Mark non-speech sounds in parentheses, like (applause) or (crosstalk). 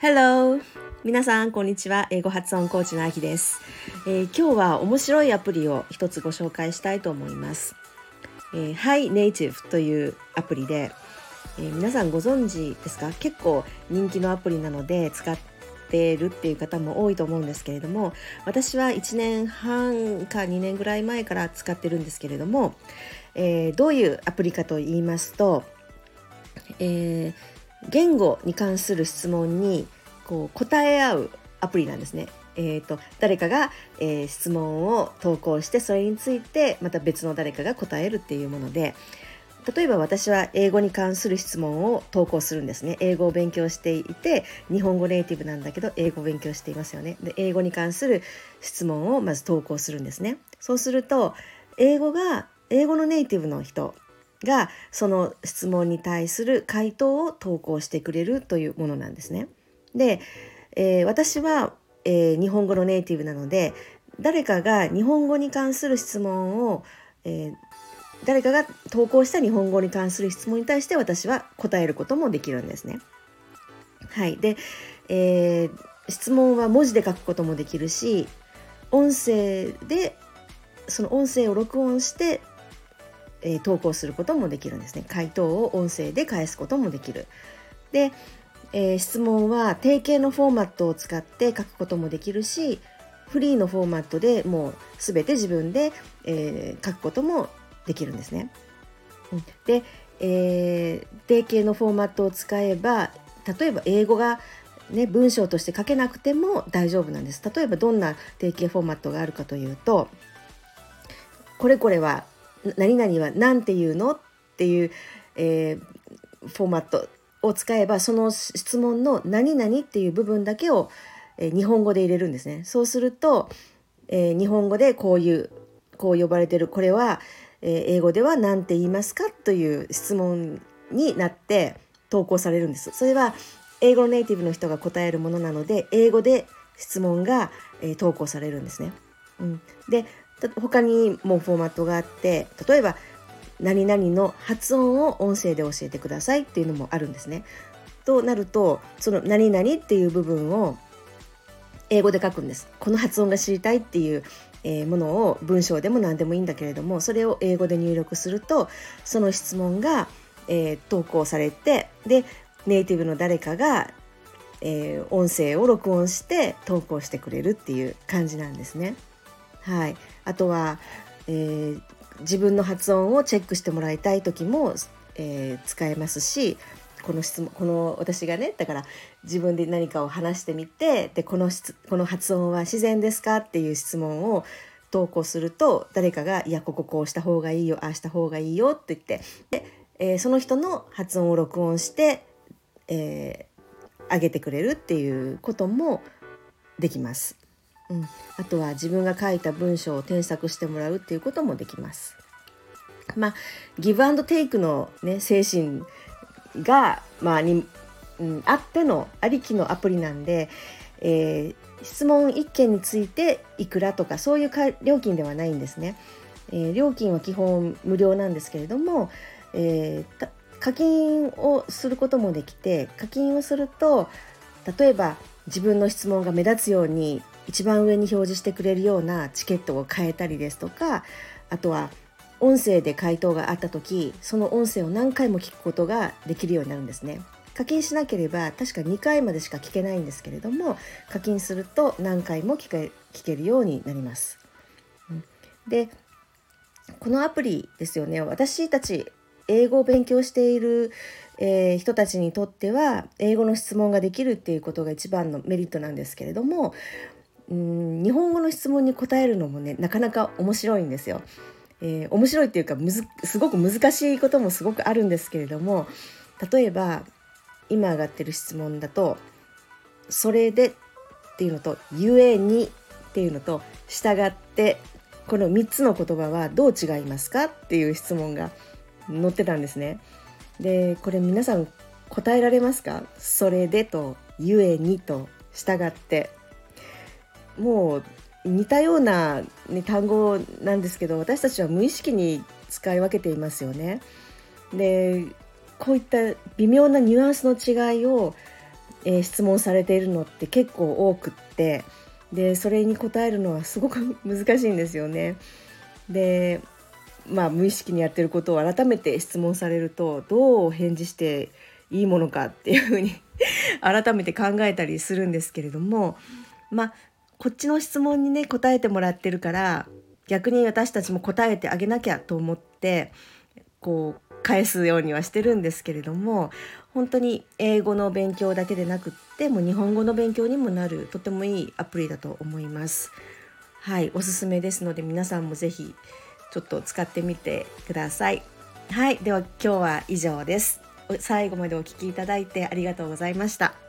Hello! 皆さん、こんにちは。英語発音コーチのあきです、えー、今日は面白いアプリを一つご紹介したいと思います。えー、Hi Native というアプリで、えー、皆さんご存知ですか？結構人気のアプリなので使ってるっていう方も多いと思うんですけれども私は1年半か2年ぐらい前から使ってるんですけれども、えー、どういうアプリかと言いますと、えー、言語に関する質問にこう答え合うアプリなんですね。えーと、誰かが、えー、質問を投稿してそれについてまた別の誰かが答えるっていうもので例えば私は英語に関する質問を投稿するんですね。英語を勉強していて日本語ネイティブなんだけど英語を勉強していますよね。で英語に関する質問をまず投稿するんですね。そうすると英語が英語のネイティブの人がその質問に対する回答を投稿してくれるというものなんですねで、えー、私は、えー、日本語のネイティブなので誰かが日本語に関する質問を、えー、誰かが投稿した日本語に関する質問に対して私は答えることもできるんですね。はい。で、えー、質問は文字で書くこともできるし、音声で、その音声を録音して、えー、投稿することもできるんですね。回答を音声で返すこともできる。で、えー、質問は定型のフォーマットを使って書くこともできるし、フリーのフォーマットでもう全て自分で、えー、書くこともできるんですね。で、えー、定型のフォーマットを使えば例えば英語が、ね、文章として書けなくても大丈夫なんです。例えばどんな定型フォーマットがあるかというとこれこれは何々は何て言うのっていう、えー、フォーマットを使えばその質問の何々っていう部分だけを、えー、日本語で入れるんですね。そうすると、えー、日本語でこういうこう呼ばれてるこれは、え英語では何て言いますかという質問になって投稿されるんです。それは英語のネイティブの人が答えるものなので英語で質問が、え投稿されるんですね。うん、で他にもフォーマットがあって例えば何々の発音を音声で教えてくださいっていうのもあるんですね。となるとその何々っていう部分を英語で書くんです。この発音が知りたいっていうものを文章でも何でもいいんだけれどもそれを英語で入力するとその質問が、えー、投稿されてでネイティブの誰かが、えー、音声を録音して投稿してくれるっていう感じなんですね。はい、あとは、えー、自分の発音をチェックしてもらいたい時も、え使えますしこの質問この私がねだから自分で何かを話してみてでこのこの発音は自然ですかっていう質問を投稿すると誰かが「いやこここうした方がいいよああした方がいいよ」って言ってで、えー、その人の発音を録音して、えー、上げてくれるっていうこともできます。うん、あとは自分が書いた文章を添削してもらうっていうこともできます。まあギブアンドテイクの、ね、精神が、まあにうん、あってのありきのアプリなんで、えー、質問1件についていくらとかそういう料金ではないんですね。えー、料金は基本無料なんですけれども、えー、課金をすることもできて課金をすると例えば自分の質問が目立つように一番上に表示してくれるようなチケットを変えたりですとかあとは音声で回答があった時その音声を何回も聞くことができるようになるんですね。課金しなければ確か2回までしか聞けないんですけれども課金すると何回も聞け聞けるようになります。でこのアプリですよね私たち英語を勉強している、えー、人たちにとっては英語の質問ができるっていうことが一番のメリットなんですけれどもうん日本語の質問に答えるのもねなかなか面白いんですよ。えー、面白いっていうかむずすごく難しいこともすごくあるんですけれども例えば今上がってる質問だと「それで」っていうのと「ゆえに」っていうのと「従って」この3つの言葉はどう違いますかっていう質問が載ってたんですね。でこれ皆さん答えられますか？それでと「ゆえに」と「従って」もう似たような、ね、単語なんですけど私たちは無意識に使い分けていますよね。でこういった微妙なニュアンスの違いを、えー、質問されているのって結構多くってでそれに答えるのはすごく難しいんですよね。でまあ無意識にやってることを改めて質問されるとどう返事していいものかっていうふうに (laughs) 改めて考えたりするんですけれどもまあこっちの質問にね答えてもらってるから逆に私たちも答えてあげなきゃと思ってこう返すようにはしてるんですけれども本当に英語の勉強だけでなくっても日本語の勉強にもなるとてもいいアプリだと思います。はいおすすめですので皆さんも是非ちょっと使ってみてください。はいでは今日は以上です。最後までお聴きいただいてありがとうございました。